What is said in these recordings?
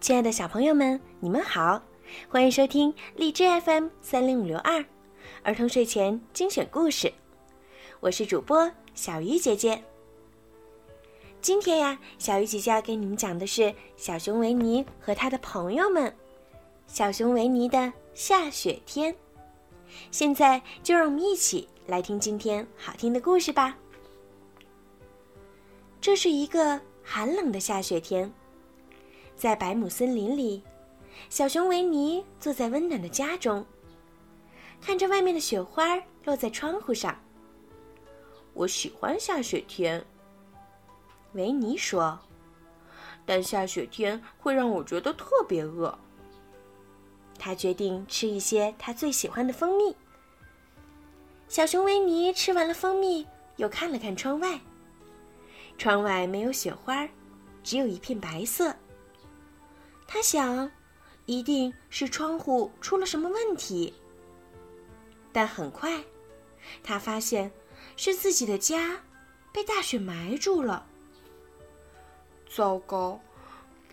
亲爱的小朋友们，你们好，欢迎收听荔枝 FM 三零五六二儿童睡前精选故事。我是主播小鱼姐姐。今天呀，小鱼姐姐要给你们讲的是小熊维尼和他的朋友们。小熊维尼的下雪天。现在就让我们一起来听今天好听的故事吧。这是一个寒冷的下雪天。在百亩森林里，小熊维尼坐在温暖的家中，看着外面的雪花落在窗户上。我喜欢下雪天，维尼说。但下雪天会让我觉得特别饿。他决定吃一些他最喜欢的蜂蜜。小熊维尼吃完了蜂蜜，又看了看窗外。窗外没有雪花，只有一片白色。他想，一定是窗户出了什么问题。但很快，他发现是自己的家被大雪埋住了。糟糕，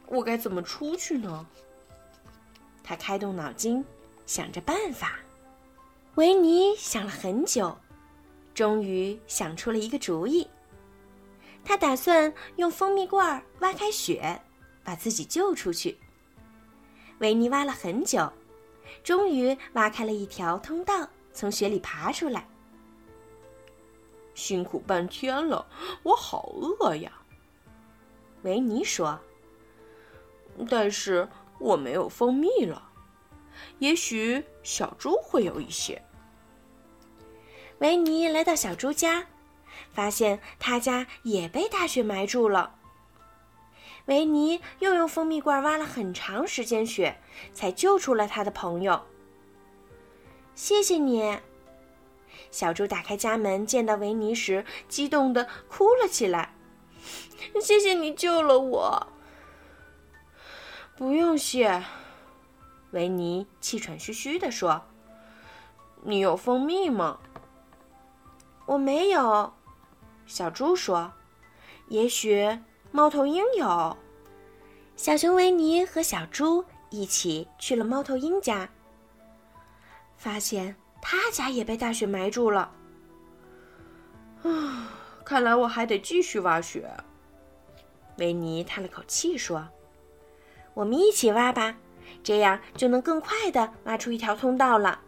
我该怎么出去呢？他开动脑筋，想着办法。维尼想了很久，终于想出了一个主意。他打算用蜂蜜罐挖开雪，把自己救出去。维尼挖了很久，终于挖开了一条通道，从雪里爬出来。辛苦半天了，我好饿呀。维尼说：“但是我没有蜂蜜了，也许小猪会有一些。”维尼来到小猪家，发现他家也被大雪埋住了。维尼又用蜂蜜罐挖了很长时间雪，才救出了他的朋友。谢谢你，小猪打开家门，见到维尼时，激动的哭了起来。谢谢你救了我。不用谢，维尼气喘吁吁地说：“你有蜂蜜吗？”我没有，小猪说：“也许。”猫头鹰有，小熊维尼和小猪一起去了猫头鹰家，发现他家也被大雪埋住了。啊，看来我还得继续挖雪。维尼叹了口气说：“我们一起挖吧，这样就能更快的挖出一条通道了。”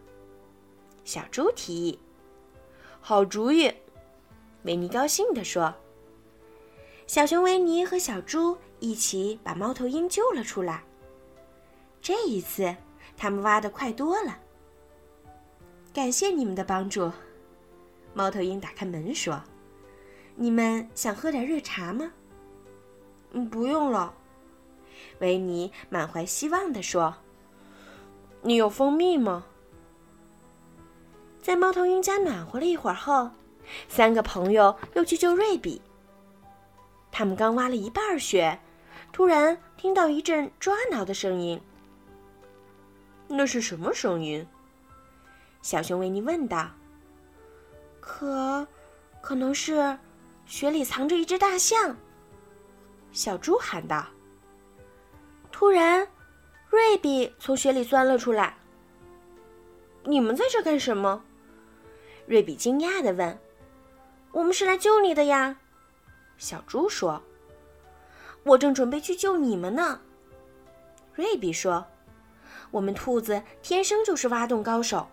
小猪提议：“好主意！”维尼高兴地说。小熊维尼和小猪一起把猫头鹰救了出来。这一次，他们挖的快多了。感谢你们的帮助，猫头鹰打开门说：“你们想喝点热茶吗？”“嗯，不用了。”维尼满怀希望地说。“你有蜂蜜吗？”在猫头鹰家暖和了一会儿后，三个朋友又去救瑞比。他们刚挖了一半雪，突然听到一阵抓挠的声音。那是什么声音？小熊维尼问道。可，可能是雪里藏着一只大象。小猪喊道。突然，瑞比从雪里钻了出来。你们在这干什么？瑞比惊讶的问。我们是来救你的呀。小猪说：“我正准备去救你们呢。”瑞比说：“我们兔子天生就是挖洞高手，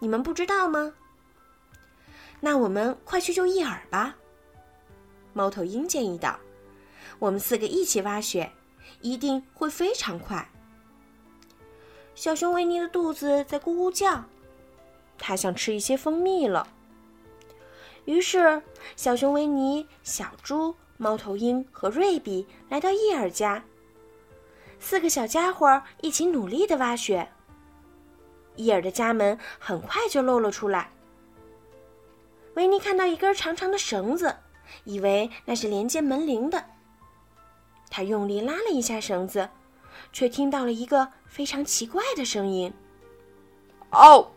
你们不知道吗？”那我们快去救伊尔吧。”猫头鹰建议道：“我们四个一起挖雪，一定会非常快。”小熊维尼的肚子在咕咕叫，它想吃一些蜂蜜了。于是，小熊维尼、小猪、猫头鹰和瑞比来到伊尔家。四个小家伙一起努力的挖雪。伊尔的家门很快就露了出来。维尼看到一根长长的绳子，以为那是连接门铃的。他用力拉了一下绳子，却听到了一个非常奇怪的声音：“哦！”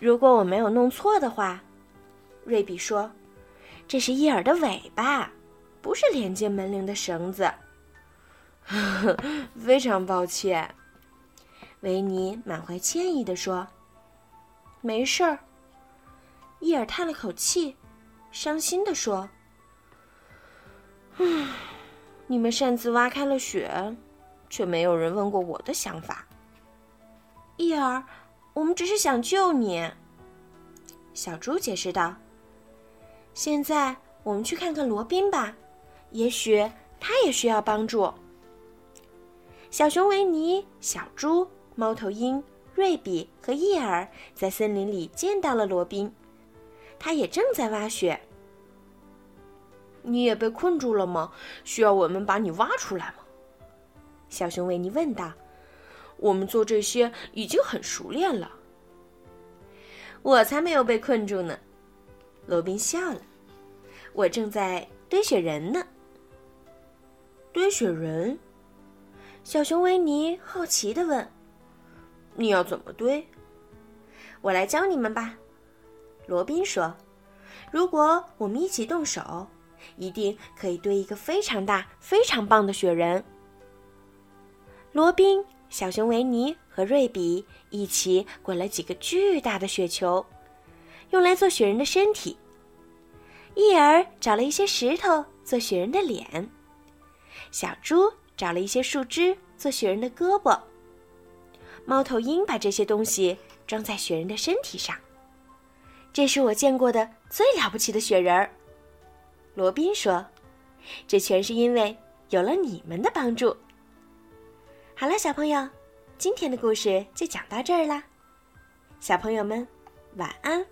如果我没有弄错的话，瑞比说：“这是伊尔的尾巴，不是连接门铃的绳子。”非常抱歉。”维尼满怀歉意地说。“没事儿。”伊尔叹了口气，伤心地说：“嗯，你们擅自挖开了雪，却没有人问过我的想法。”伊尔，我们只是想救你。”小猪解释道。“现在我们去看看罗宾吧，也许他也需要帮助。”小熊维尼、小猪、猫头鹰、瑞比和伊尔在森林里见到了罗宾，他也正在挖雪。你也被困住了吗？需要我们把你挖出来吗？小熊维尼问道。我们做这些已经很熟练了。我才没有被困住呢，罗宾笑了。我正在堆雪人呢。堆雪人？小熊维尼好奇的问：“你要怎么堆？”我来教你们吧。罗宾说：“如果我们一起动手，一定可以堆一个非常大、非常棒的雪人。”罗宾。小熊维尼和瑞比一起滚了几个巨大的雪球，用来做雪人的身体。伊尔找了一些石头做雪人的脸，小猪找了一些树枝做雪人的胳膊。猫头鹰把这些东西装在雪人的身体上。这是我见过的最了不起的雪人儿，罗宾说：“这全是因为有了你们的帮助。”好了，小朋友，今天的故事就讲到这儿啦。小朋友们，晚安。